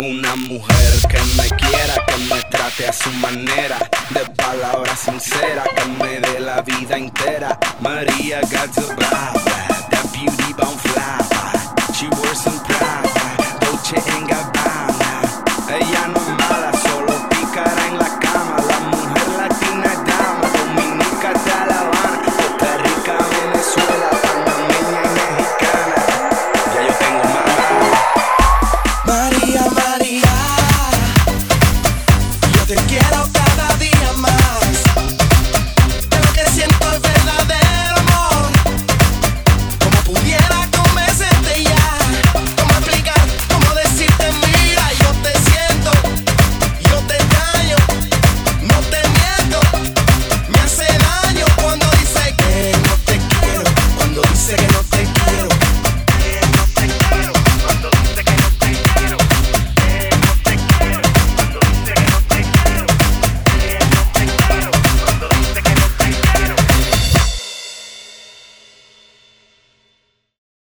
Una mujer que me quiera, que me trate a su manera, de palabras sinceras, que me dé la vida entera. María got get up.